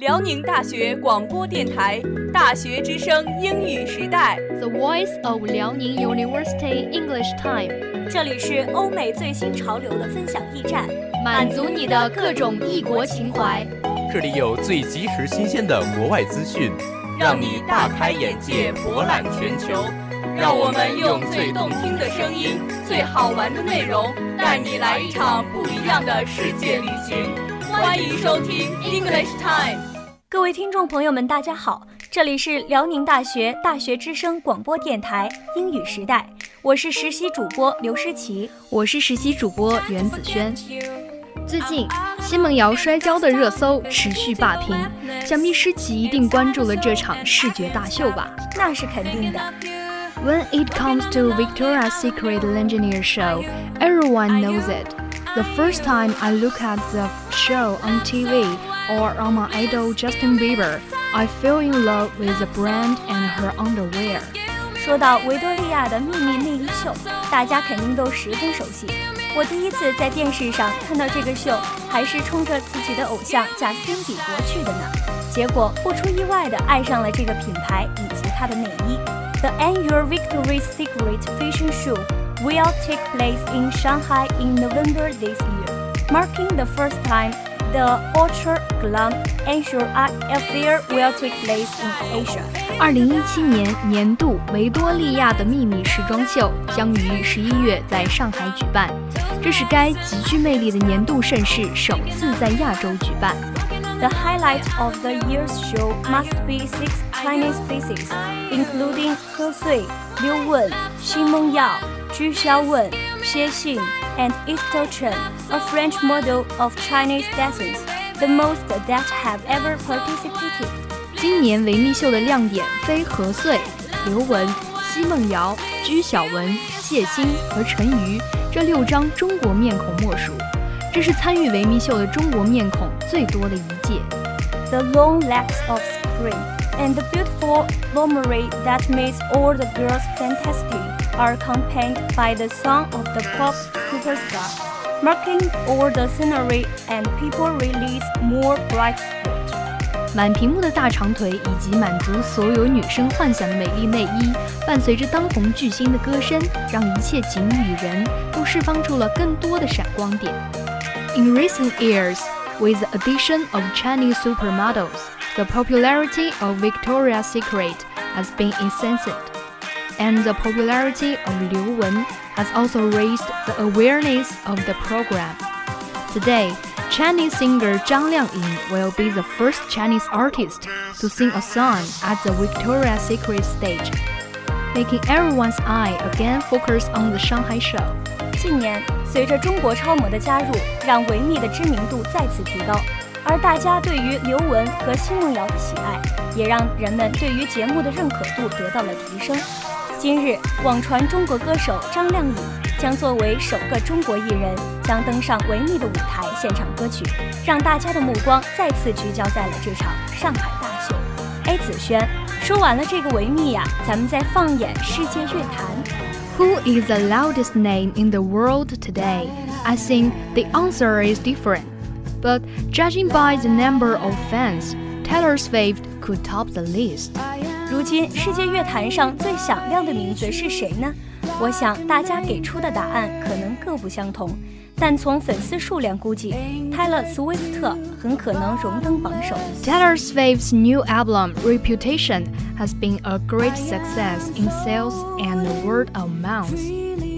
辽宁大学广播电台《大学之声英语时代》The Voice of Liaoning University English Time，这里是欧美最新潮流的分享驿站，满足你的各种异国情怀。这里有最及时新鲜的国外资讯，让你大开眼界，博览全球。让我们用最动听的声音、最好玩的内容，带你来一场不一样的世界旅行。欢迎收听 English Time。各位听众朋友们，大家好，这里是辽宁大学大学之声广播电台英语时代，我是实习主播刘诗琪，我是实习主播袁子轩。最近，奚梦瑶摔跤的热搜持续霸屏，想必诗琪一定关注了这场视觉大秀吧？那是肯定的。When it comes to Victoria's Secret Engineer show, everyone knows it. The first time I look at the show on TV or on my idol Justin Bieber, I fell in love with the brand and her underwear. 说到维多利亚的秘密内衣秀，大家肯定都十分熟悉。我第一次在电视上看到这个秀，还是冲着自己的偶像贾斯汀比伯去的呢。结果不出意外的爱上了这个品牌以及它的内衣。The annual Victoria's Secret Fashion Show will take place in Shanghai in November this year, marking the first time the ultra glam annual art affair will take place in Asia. 二零一七年年度维多利亚的秘密时装秀将于十一月在上海举办，这是该极具魅力的年度盛事首次在亚洲举办。 The highlight of the year's show must be six Chinese faces, including He Sui, Liu Wen, Xi Mengyao, Ju Xiaowen, Xie Xin, and Estelle Chen, a French model of Chinese dancers, the most that have ever participated. 今年维密秀的亮点非何穗、刘雯、奚梦瑶、居晓雯、谢欣和陈瑜这六张中国面孔莫属。这是参与维密秀的中国面孔最多的一届。The long legs of spring and the beautiful lingerie that makes all the girls fantastic are accompanied by the song of the pop superstar, marking all the scenery and people release more bright spot. 满屏幕的大长腿以及满足所有女生幻想的美丽内衣，伴随着当红巨星的歌声，让一切景与人都释放出了更多的闪光点。In recent years, with the addition of Chinese supermodels, the popularity of Victoria's Secret has been incensed, and the popularity of Liu Wen has also raised the awareness of the program. Today, Chinese singer Zhang Liangyin will be the first Chinese artist to sing a song at the Victoria's Secret stage, making everyone's eye again focus on the Shanghai show. 近年，随着中国超模的加入，让维密的知名度再次提高，而大家对于刘雯和奚梦瑶的喜爱，也让人们对于节目的认可度得到了提升。 今日，网传中国歌手张靓颖将作为首个中国艺人将登上维密的舞台献唱歌曲，让大家的目光再次聚焦在了这场上海大秀。哎，子轩，说完了这个维密呀，咱们再放眼世界乐坛。Who is the loudest name in the world today? I think the answer is different. But judging by the number of fans, Taylor Swift could top the list. 如今世界乐坛上最响亮的名字是谁呢？我想大家给出的答案可能各不相同，但从粉丝数量估计，泰勒·斯威夫特很可能荣登榜首。 Taylor Swift's new album, Reputation, has been a great success in sales and word of mouth.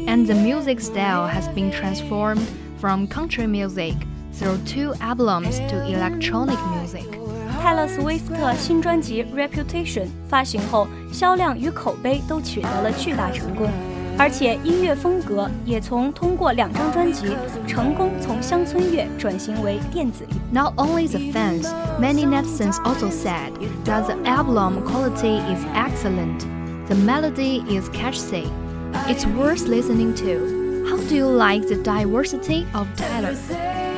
And the music style has been transformed from country music through two albums to electronic music. 泰勒·斯威夫特新专辑《Reputation》发行后，销量与口碑都取得了巨大成功，而且音乐风格也从通过两张专辑成功从乡村乐转型为电子乐。 Not only the fans, many netizens also said that the album quality is excellent. The melody is catchy. It's worth listening to. How do you like the diversity of Taylor?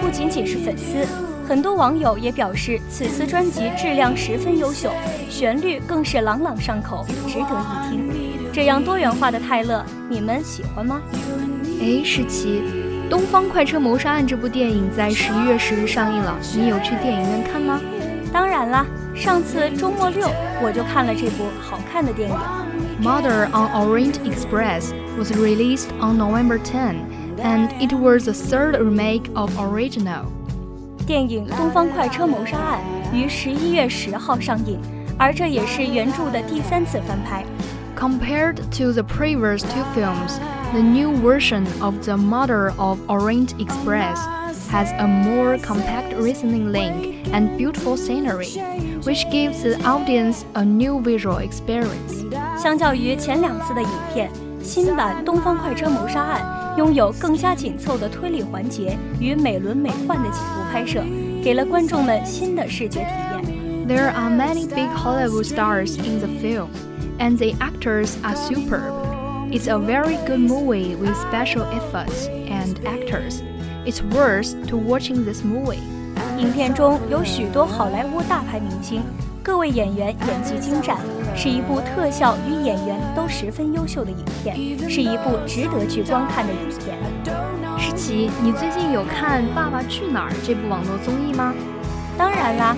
不仅仅是粉丝， 很多网友也表示此次专辑质量十分优秀，旋律更是朗朗上口，值得一听。这样多元化的泰勒，你们喜欢吗？哎，诗琪，《东方快车谋杀案》这部电影在十一月十日上映了，你有去电影院看吗？当然啦，上次周末六我就看了这部好看的电影。Mother on Orient Express was released on November 10, and it was the third remake of original. 电影《东方快车谋杀案》于十一月十号上映，而这也是原着的第三次翻拍。Compared to the previous two films, the new version of The Mother of Orient Express has a more compact reasoning link and beautiful scenery, which gives the audience a new visual experience. 相较于前两次的影片， 新版《东方快车谋杀案》拥有更加紧凑的推理环节与美轮美奂的几部拍摄，给了观众们新的视觉体验。There are many big Hollywood stars in the film, and the actors are superb. It's a very good movie with special effects and actors. It's worth to watching this movie. 影片中有许多好莱坞大牌明星， 各位演员演技精湛，是一部特效与演员都十分优秀的影片，是一部值得去观看的影片。诗琪，你最近有看《爸爸去哪儿》这部网络综艺吗？当然啦，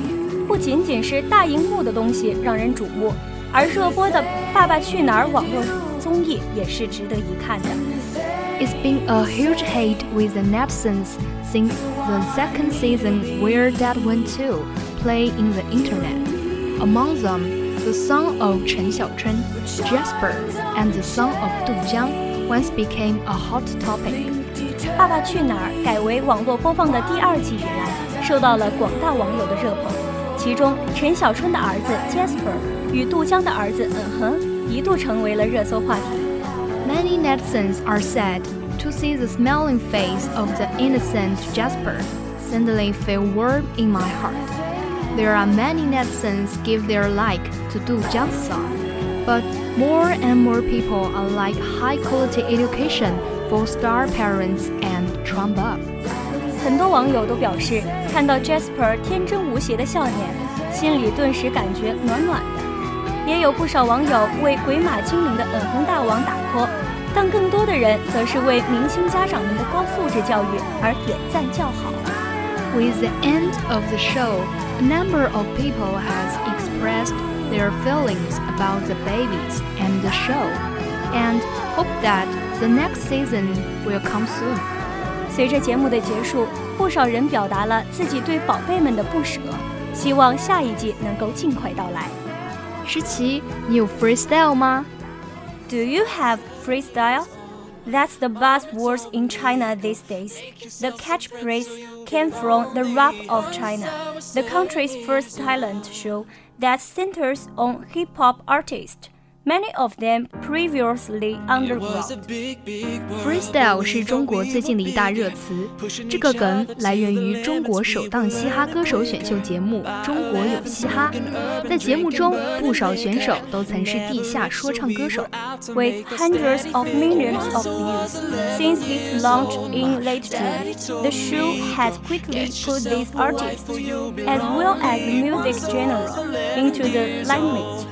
不仅仅是大荧幕的东西让人瞩目，而热播的《爸爸去哪儿》网络综艺也是值得一看的。It's been a huge hit with the netizens since the second season where Dad went to play in the internet. Among them, the son of Chen Xiaochun, Jasper, and the son of Du Jiang once became a hot topic. 《爸爸去哪儿》改为网络播放的第二季以来，受到了广大网友的热捧。其中，陈小春的儿子 Jasper 与杜江的儿子嗯哼一度成为了热搜话题。Many netizens are sad to see the smiling face of the innocent Jasper suddenly feel warm in my heart. There are many netizens give their like to Du Jiang's son, but more and more people are like high quality education for star parents and Trump up. 很多网友都表示，看到 Jasper 天真无邪的笑脸，心里顿时感觉暖暖的。也有不少网友为鬼马精灵的嗯哼大王打 call，但更多的人则是为明星家长们的高素质教育而点赞叫好。With the end of the show, a number of people has expressed their feelings about the babies and the show, and hope that the next season will come soon. 随着节目的结束，不少人表达了自己对宝贝们的不舍，希望下一季能够尽快到来。诗琪，你有 freestyle 吗？Do you have freestyle? That's the buzzword in China these days. The catchphrase came from the Rap of China, the country's first talent show that centers on hip hop artists many of them previously underground. Freestyle 是中国最近的一大热词。这个梗来源于中国首档嘻哈歌手选秀节目《中国有嘻哈》。在节目中，不少选手都曾是地下说唱歌手。With hundreds of millions of views since its launch in late June, the show has quickly put these artists, as well as music genre, into the limelight.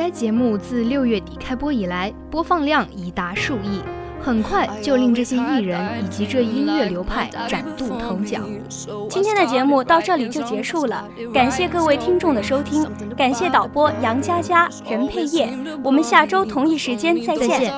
该节目自六月底开播以来，播放量已达数亿，很快就令这些艺人以及这音乐流派崭露头角。今天的节目到这里就结束了，感谢各位听众的收听，感谢导播杨佳佳、任佩业，我们下周同一时间再见。